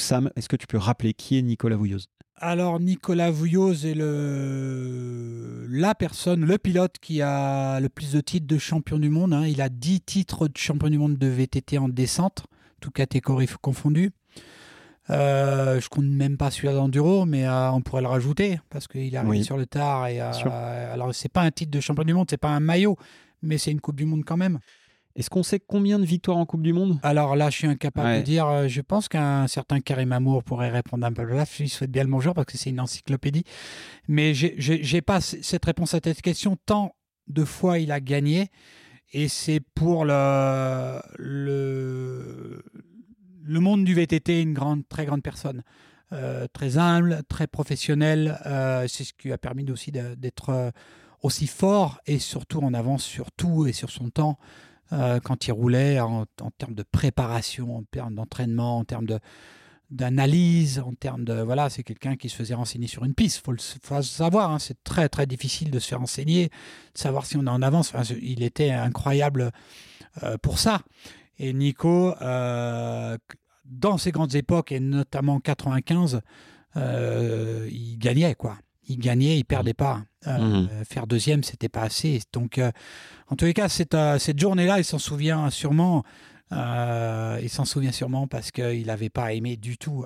Sam, est-ce que tu peux rappeler qui est Nicolas Vouilloz Alors, Nicolas Vouilloz est le, la personne, le pilote qui a le plus de titres de champion du monde. hein. Il a 10 titres de champion du monde de VTT en descente, toutes catégories confondues. Euh, je compte même pas celui d'enduro, mais euh, on pourrait le rajouter parce qu'il arrive Oui. sur le tard. Et, euh, alors, c'est pas un titre de champion du monde, c'est pas un maillot, mais c'est une Coupe du Monde quand même. Est-ce qu'on sait combien de victoires en Coupe du Monde? Alors là, je suis incapable Ouais. de dire. euh, Je pense qu'un certain Karim Amour pourrait répondre un peu là. Je souhaite bien le bonjour parce que c'est une encyclopédie. Mais j'ai j'ai pas cette réponse à cette question. Tant de fois il a gagné. Et c'est pour le, le, le monde du VTT une grande, très grande personne. Euh, très humble, très professionnel. Euh, c'est ce qui lui a permis aussi d'être aussi fort et surtout en avance sur tout et sur son temps euh, quand il roulait en, termes de préparation, en termes d'entraînement, en termes d'analyse, en termes de voilà, c'est quelqu'un qui se faisait renseigner sur une piste. Le faut le savoir, hein, c'est très très difficile de se faire renseigner, de savoir si on est en avance. Enfin, il était incroyable euh, pour ça. Et Nico, euh, dans ces grandes époques et notamment 95, euh, il gagnait quoi. Il gagnait, il perdait pas. Euh, Mhm. Faire deuxième, c'était pas assez. Donc, euh, en tous les cas, cette, euh, cette journée-là, il s'en souvient sûrement. Euh, il s'en souvient sûrement parce qu'il n'avait pas aimé du tout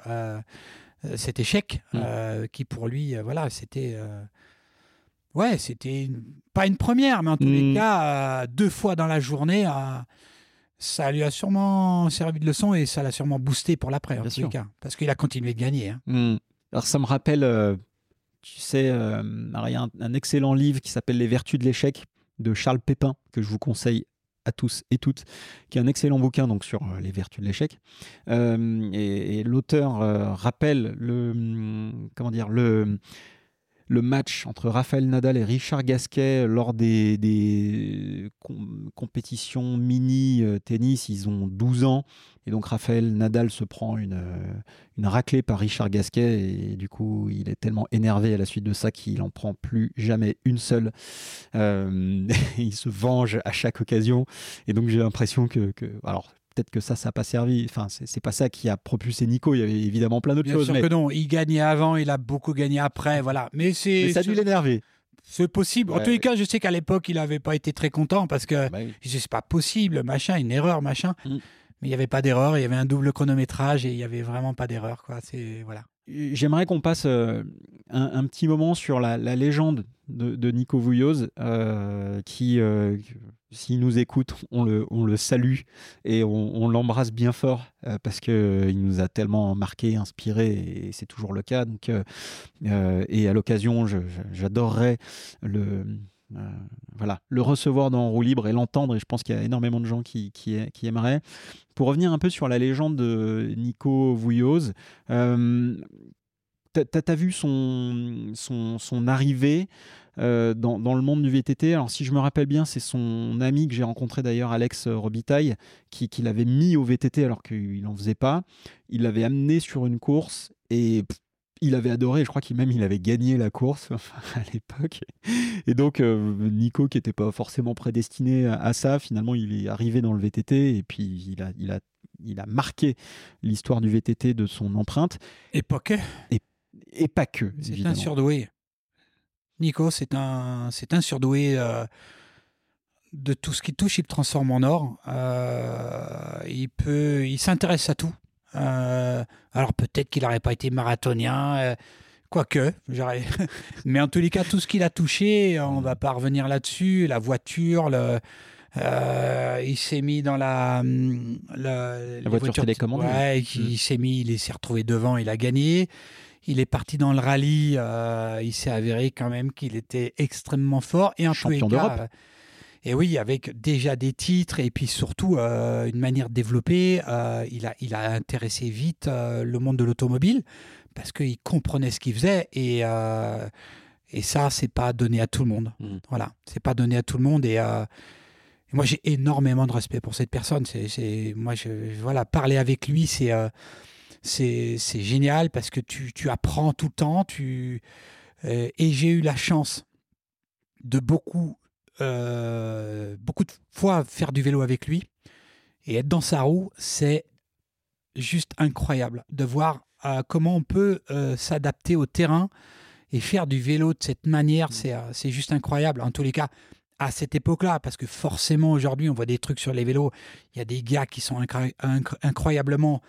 cet échec, euh, qui pour lui, voilà, c'était. ouais, c'était pas une première, mais en tous les Mhm. cas, deux fois dans la journée, ça lui a sûrement servi de leçon et ça l'a sûrement boosté pour l'après, en tous les cas. Parce qu'il a continué de gagner. hein. Alors ça me rappelle, tu sais, euh, il y a un, excellent livre qui s'appelle Les Vertus de l'échec de Charles Pépin que je vous conseille à tous et toutes, qui est un excellent bouquin donc sur euh, les vertus de l'échec. Euh, et l'auteur rappelle le hum, comment dire le le match entre Raphaël Nadal et Richard Gasquet lors des, des com- compétitions mini euh, tennis, ils ont 12 ans et donc Raphaël Nadal se prend une, euh, une raclée par Richard Gasquet et du coup il est tellement énervé à la suite de ça qu'il en prend plus jamais une seule. Euh, il se venge à chaque occasion et donc j'ai l'impression que, que alors peut-être que ça ça n'a pas servi. Enfin c'est pas ça qui a propulsé Nico. Il y avait évidemment plein d'autres Bien choses, sûr mais, que non, il gagnait avant, il a beaucoup gagné après, voilà. Mais c'est mais ça a dû l'énerver. c'est possible. En tous les cas, je sais qu'à l'époque, il n'avait pas été très content parce que Bah oui. c'est pas possible, machin, une erreur, machin. Mm. Mais il n'y avait pas d'erreur, il y avait un double chronométrage et il y avait vraiment pas d'erreur, quoi. C'est voilà. J'aimerais qu'on passe euh, un, petit moment sur la, légende de, Nico Vouilloz, euh, qui, euh, s'il nous écoute, on le, salue et on, l'embrasse bien fort euh, parce que euh, il nous a tellement marqué, inspiré et c'est toujours le cas. Donc, et à l'occasion, j'adorerais le voilà, le recevoir dans Roue Libre et l'entendre, et je pense qu'il y a énormément de gens qui, aimeraient. Pour revenir un peu sur la légende de Nico Vouilloz, T'as t'as- t'as vu son, son, son arrivée euh, dans, dans le monde du VTT. Alors, si je me rappelle bien, c'est son ami que j'ai rencontré d'ailleurs, Alex Robitaille, qui, qui l'avait mis au VTT alors qu'il n'en faisait pas. Il l'avait amené sur une course et pff, il avait adoré. Je crois qu'il même il avait gagné la course à l'époque. Et donc, euh, Nico, qui n'était pas forcément prédestiné à, ça, finalement, il est arrivé dans le VTT et puis il a, il a, il a marqué l'histoire du VTT de son empreinte Époque, et pas que. c'est un surdoué. Nico, c'est un, c'est un surdoué euh, de tout ce qui touche, il le transforme en or. Euh, il peut, il s'intéresse à tout. Euh, alors peut-être qu'il n'aurait pas été marathonien, quoique. Mais en tous les cas, tout ce qu'il a touché, on va pas revenir là-dessus. La voiture, le, euh, il s'est mis dans la, hum, la, les voiture télécommandée. Ouais, Mm. il s'est mis, il s'est retrouvé devant, il a gagné. Il est parti dans le rallye. euh, il s'est avéré quand même qu'il était extrêmement fort. Et en Champion d'Europe. euh, et oui, avec déjà des titres et puis surtout euh, une manière développée, euh, il, a, il a intéressé vite le monde de l'automobile parce qu'il comprenait ce qu'il faisait et, et ça, c'est pas donné à tout le monde. Mm. Voilà, c'est pas donné à tout le monde et, moi j'ai énormément de respect pour cette personne. C'est, c'est- moi, je, voilà, parler avec lui, c'est euh, c'est, génial parce que tu, tu apprends tout le temps. Tu, euh, et j'ai eu la chance de beaucoup, euh, beaucoup de fois faire du vélo avec lui et être dans sa roue, c'est juste incroyable de voir euh, comment on peut s'adapter au terrain et faire du vélo de cette manière. C'est euh, c'est juste incroyable. En tous les cas, à cette époque-là, parce que forcément aujourd'hui, on voit des trucs sur les vélos. Il y a des gars qui sont incro- incro- incroyablement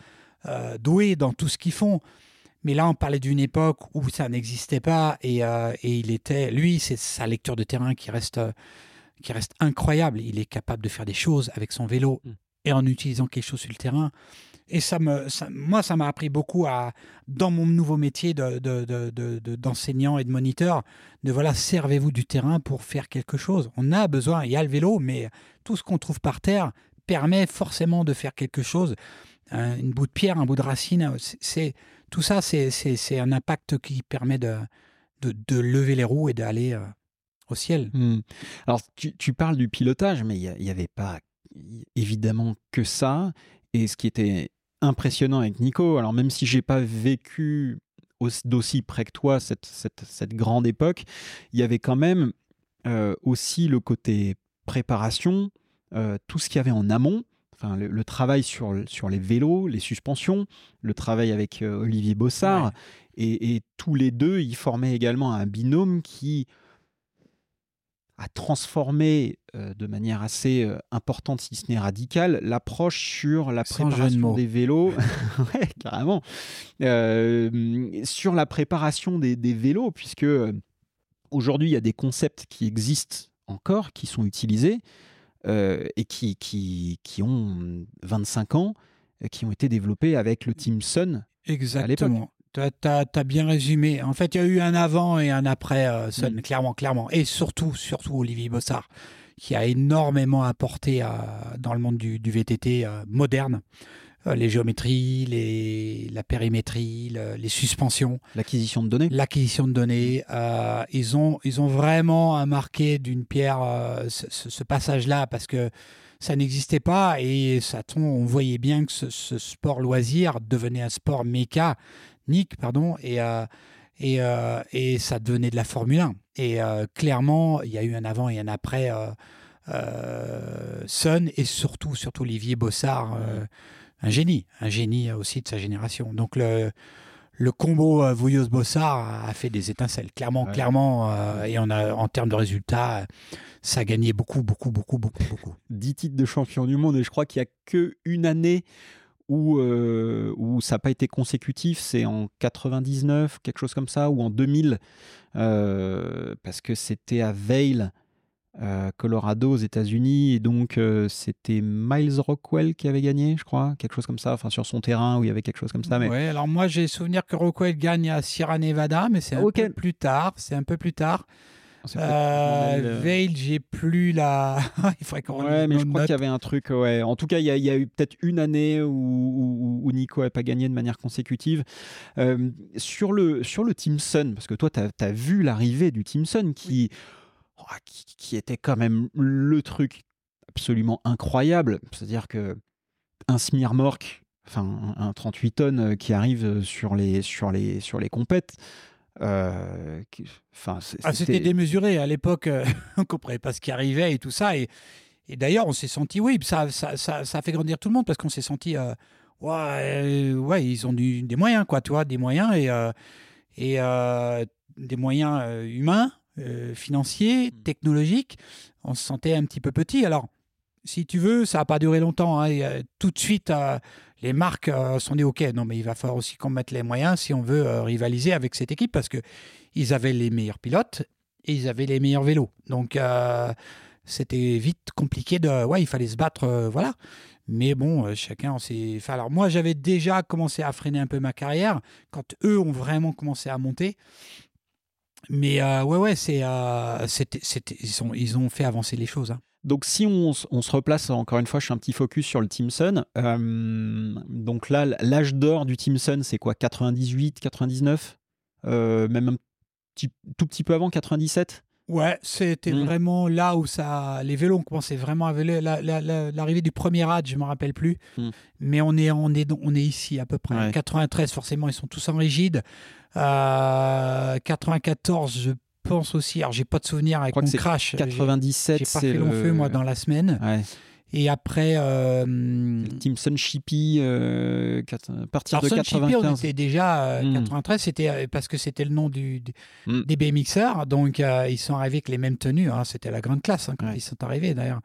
euh, doués dans tout ce qu'ils font. Mais là, on parlait d'une époque où ça n'existait pas et, euh, et il était, lui, c'est sa lecture de terrain qui reste, euh, qui reste incroyable. Il est capable de faire des choses avec son vélo Mm. et en utilisant quelque chose sur le terrain. Et ça me, ça- moi, ça m'a appris beaucoup à, dans mon nouveau métier de- de- de- de- de- d'enseignant et de moniteur, de voilà, servez-vous du terrain pour faire quelque chose. On a besoin, il y a le vélo, mais tout ce qu'on trouve par terre permet forcément de faire quelque chose. Un, une bout de pierre, un bout de racine, c'est- c'est tout ça, c'est- un impact qui permet de, de, lever les roues et d'aller euh, au ciel. Hmm. Alors, tu, tu parles du pilotage, mais il n'y avait pas évidemment que ça. Et ce qui était impressionnant avec Nico, alors même si j'ai pas vécu aussi- d'aussi près que toi cette, cette, cette grande époque, il y avait quand même euh, aussi le côté préparation, euh, tout ce qu'il y avait en amont. Enfin, le, le travail sur, sur les vélos, les suspensions, le travail avec euh, Olivier Bossard. Ouais. Et, et tous les deux, ils formaient également un binôme qui a transformé euh, de manière assez euh, importante, si ce n'est radicale, l'approche sur la Sans jeu de préparation des vélos. ouais, carrément. Sur la préparation des, des vélos, puisque aujourd'hui, il y a des concepts qui existent encore, qui sont utilisés et qui, qui, qui ont 25 ans, euh, qui ont été développés avec le Team Sun. Exactement. Tu as, bien résumé. En fait, il y a eu un avant et un après euh, Sun, clairement, clairement. Et surtout, surtout Olivier Bossard, qui a énormément apporté euh, dans le monde du, du VTT euh, moderne. Euh, les géométries, les, la périmétrie, le- les suspensions, L'acquisition de données. l'acquisition de données. euh, ils, ont, ils ont vraiment marqué d'une pierre euh, ce, passage-là parce que ça n'existait pas et ça, on voyait bien que ce, ce sport loisir devenait un sport mécanique, pardon, et, euh, et, et ça devenait de la Formule 1. Et clairement, il y a eu un avant et un après Sun et surtout, surtout Olivier Bossard, un génie, un génie aussi de sa génération. Donc le, le combo euh, Vouillos-Bossard a, a fait des étincelles, clairement, Ouais. clairement. euh, et on a, en termes de résultats, euh, ça a gagné beaucoup, beaucoup, beaucoup, beaucoup, beaucoup. 10 titres de champion du monde et je crois qu'il n'y a qu'une année où, euh, où ça n'a pas été consécutif, c'est en 99, quelque chose comme ça, ou en 2000, euh, parce que c'était à Vail, euh, Colorado, aux États-Unis, et donc euh, c'était Miles Rockwell qui avait gagné, je crois, quelque chose comme ça, enfin sur son terrain où il y avait quelque chose comme ça. Mais Ouais, alors moi j'ai souvenir que Rockwell gagne à Sierra Nevada, mais c'est un peu plus tard. C'est un peu plus tard. Euh, euh, Vail, j'ai plus la. Il faudrait qu'on Ouais, mais je crois qu'il y avait un truc. Ouais. En tout cas, il y, a- il y a eu peut-être une année où, où- où Nico n'a pas gagné de manière consécutive. Euh, sur, le, sur le Team Sun, parce que toi, tu as, vu l'arrivée du Team Sun qui, qui, qui était quand même le truc absolument incroyable. C'est-à-dire que un Smirmork, enfin un, un 38 tonnes euh, qui arrive sur les, sur les, sur les compètes. euh, Enfin, Ah, c'était démesuré à l'époque, euh, on comprenait pas ce qui arrivait et tout ça. Et, et d'ailleurs, on s'est senti, oui, ça, ça, ça, ça a fait grandir tout le monde parce qu'on s'est senti, euh, ouais, euh, ouais, ils ont du- des moyens, quoi, tu vois, des moyens et, euh, et euh, des moyens euh, humains, euh, financiers, Mm. technologiques. On se sentait un petit peu petit. Alors, si tu veux, ça n'a pas duré longtemps. hein, et, euh, tout de suite, euh, les marques euh, sont dit OK, non, mais il va falloir aussi qu'on mette les moyens si on veut rivaliser avec cette équipe parce que ils avaient les meilleurs pilotes et ils avaient les meilleurs vélos. Donc, c'était vite compliqué de. Ouais, il fallait se battre, voilà. Mais bon, chacun on s'est. Enfin, alors, moi, j'avais déjà commencé à freiner un peu ma carrière quand eux ont vraiment commencé à monter. Mais euh, ouais, ouais, c'est, euh, ils, ont, ils ont fait avancer les choses. hein. Donc si on, on se replace, encore une fois, je fais un petit focus sur le Team Sun. Euh, donc là, l'âge d'or du Team Sun, c'est quoi 98, 99 Euh, Même un tout petit peu avant, 97 Ouais, c'était Mm. vraiment là où ça, les vélos ont commencé vraiment à vélo. La- la- la- L'arrivée du premier rad, je me rappelle plus, Mm. mais on est, on est, on est ici à peu près. Ouais. 93, forcément, ils sont tous en rigide. Euh, 94, je pense aussi. Alors, j'ai pas de souvenir avec mon crash. J'ai- 97, J'ai pas c'est fait long le- feu moi dans la semaine. Ouais. Et après. Euh, le team Sunshippy, euh, à partir de 95. on était déjà. 93, hmm. c'était parce que c'était le nom du, hmm. des BMXers. Donc, ils sont arrivés avec les mêmes tenues. Hein. c'était la grande classe hein, quand ils sont arrivés, d'ailleurs.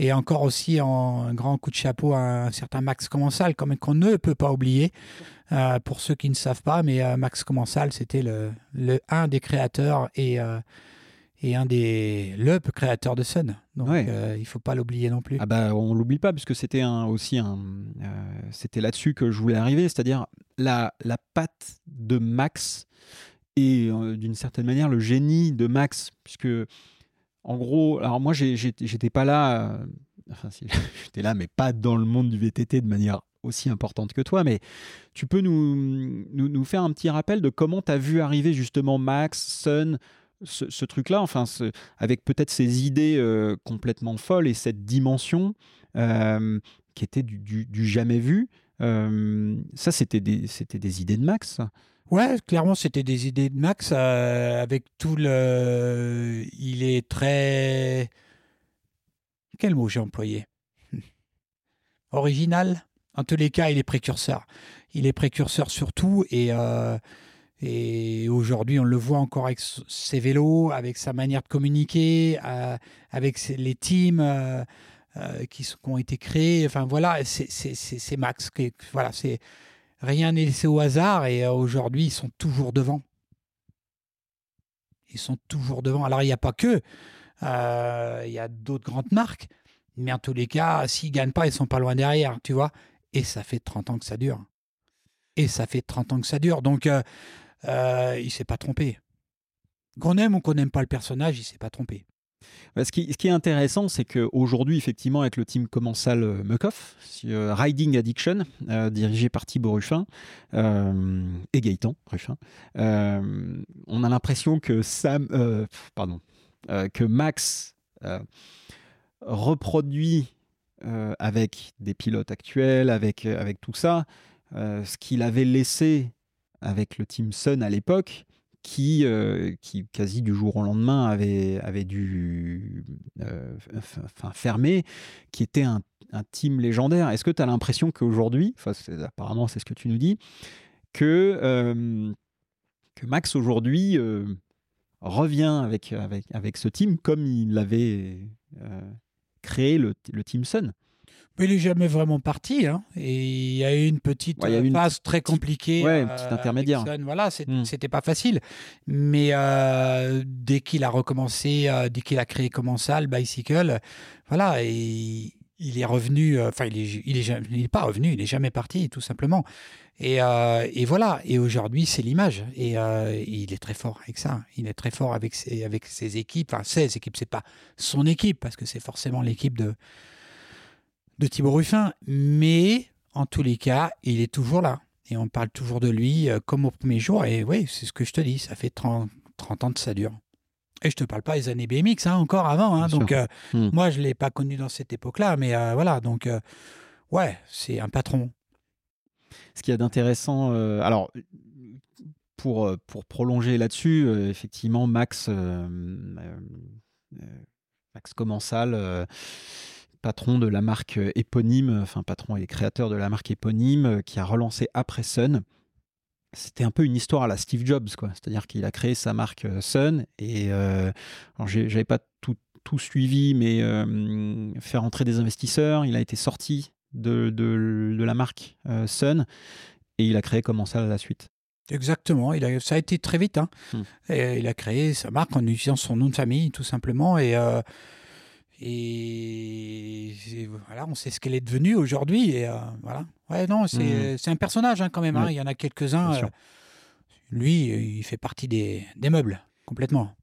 Et encore aussi en, un grand coup de chapeau à un certain Max Commensal, qu'on ne peut pas oublier. pour ceux qui ne savent pas, mais Max Commensal, c'était le, le, un des créateurs et et un des le créateur de Sun. Donc euh, il faut pas l'oublier non plus. Ah bah on l'oublie pas puisque c'était un, aussi un euh, c'était là-dessus que je voulais arriver, c'est-à-dire la la patte de Max et euh, d'une certaine manière le génie de Max puisque en gros alors moi j'étais pas là enfin si, j'étais là mais pas dans le monde du VTT de manière aussi importante que toi, mais tu peux nous, nous, nous faire un petit rappel de comment tu as vu arriver justement Max, Sun, ce, truc-là, enfin, avec peut-être ces idées euh, complètement folles et cette dimension euh, qui était du, jamais vu. Euh, ça, c'était des, c'était des idées de Max. Ouais, clairement, c'était des idées de Max avec tout le. Il est très. Quel mot j'ai employé? Original. En tous les cas, il est précurseur. Il est précurseur surtout et et aujourd'hui, on le voit encore avec ses vélos, avec sa manière de communiquer, euh, avec les teams euh, euh, qui, ont été créés. Enfin voilà, c'est Max. voilà, rien n'est laissé au hasard. Et aujourd'hui, ils sont toujours devant. Ils sont toujours devant. Alors il n'y a pas que, il y a d'autres grandes marques, mais en tous les cas, s'ils gagnent pas, ils sont pas loin derrière, tu vois. Et ça fait 30 ans que ça dure. Et ça fait 30 ans que ça dure. Donc euh, il s'est pas trompé. Qu'on aime ou qu'on n'aime pas le personnage, il s'est pas trompé. Bah, ce, qui, ce, qui, est intéressant, c'est qu'aujourd'hui, effectivement, avec le team commensal euh, Mukoff, euh, Riding Addiction, dirigé par Thibaut Ruffin et Gaëtan Ruffin, on a l'impression que Max reproduit avec des pilotes actuels, avec tout ça, ce qu'il avait laissé avec le Team Sun à l'époque, qui, euh, qui quasi du jour au lendemain avait, avait dû euh, fermer, qui était un, team légendaire. Est-ce que tu as l'impression qu'aujourd'hui, apparemment c'est ce que tu nous dis, que, euh, que Max aujourd'hui revient avec, avec, avec ce team comme il avait créé le, le Team Sun? Il n'est jamais vraiment parti. Hein. Et il y a eu une petite phase très compliquée. Ouais, une petite euh, intermédiaire. Voilà, hmm. c'était pas facile. Mais euh, dès qu'il a recommencé, euh, dès qu'il a créé Commensal, Bicycle, voilà, et il est revenu. Enfin, il n'est il est, il est pas revenu, il n'est jamais parti, tout simplement. Et, et voilà. Et aujourd'hui, c'est l'image. Et, il est très fort avec ça. Il est très fort avec ses, avec ses équipes. Enfin, ses équipes, c'est pas son équipe, parce que c'est forcément l'équipe de de Thibaut Ruffin, mais en tous les cas, il est toujours là. Et on parle toujours de lui euh, comme au premier jour. Et oui, c'est ce que je te dis, ça fait 30, 30 ans que ça dure. Et je te parle pas des années BMX, hein, encore avant. Hein, donc, euh, hmm. moi, je l'ai pas connu dans cette époque-là. Mais euh, voilà, donc, ouais, c'est un patron. Ce qu'il y a d'intéressant, alors, pour, pour prolonger là-dessus, effectivement, Max, Max Commensal patron de la marque euh, éponyme, enfin patron et créateur de la marque éponyme, euh, qui a relancé après Sun. C'était un peu une histoire à la Steve Jobs, quoi. C'est-à-dire qu'il a créé sa marque euh, Sun et euh, j'avais pas tout, tout, suivi, mais faire entrer des investisseurs. Il a été sorti de, de, de la marque Sun et il a créé comment ça à la suite? Exactement, il a, ça a été très vite. Hein. Hmm. Et il a créé sa marque en utilisant son nom de famille, tout simplement. Et et, voilà, on sait ce qu'elle est devenue aujourd'hui. Et euh, voilà. Ouais, non, c'est mmh. un personnage hein, quand même. Hein. Il y en a quelques-uns. Euh, lui, il fait partie des, des meubles, complètement.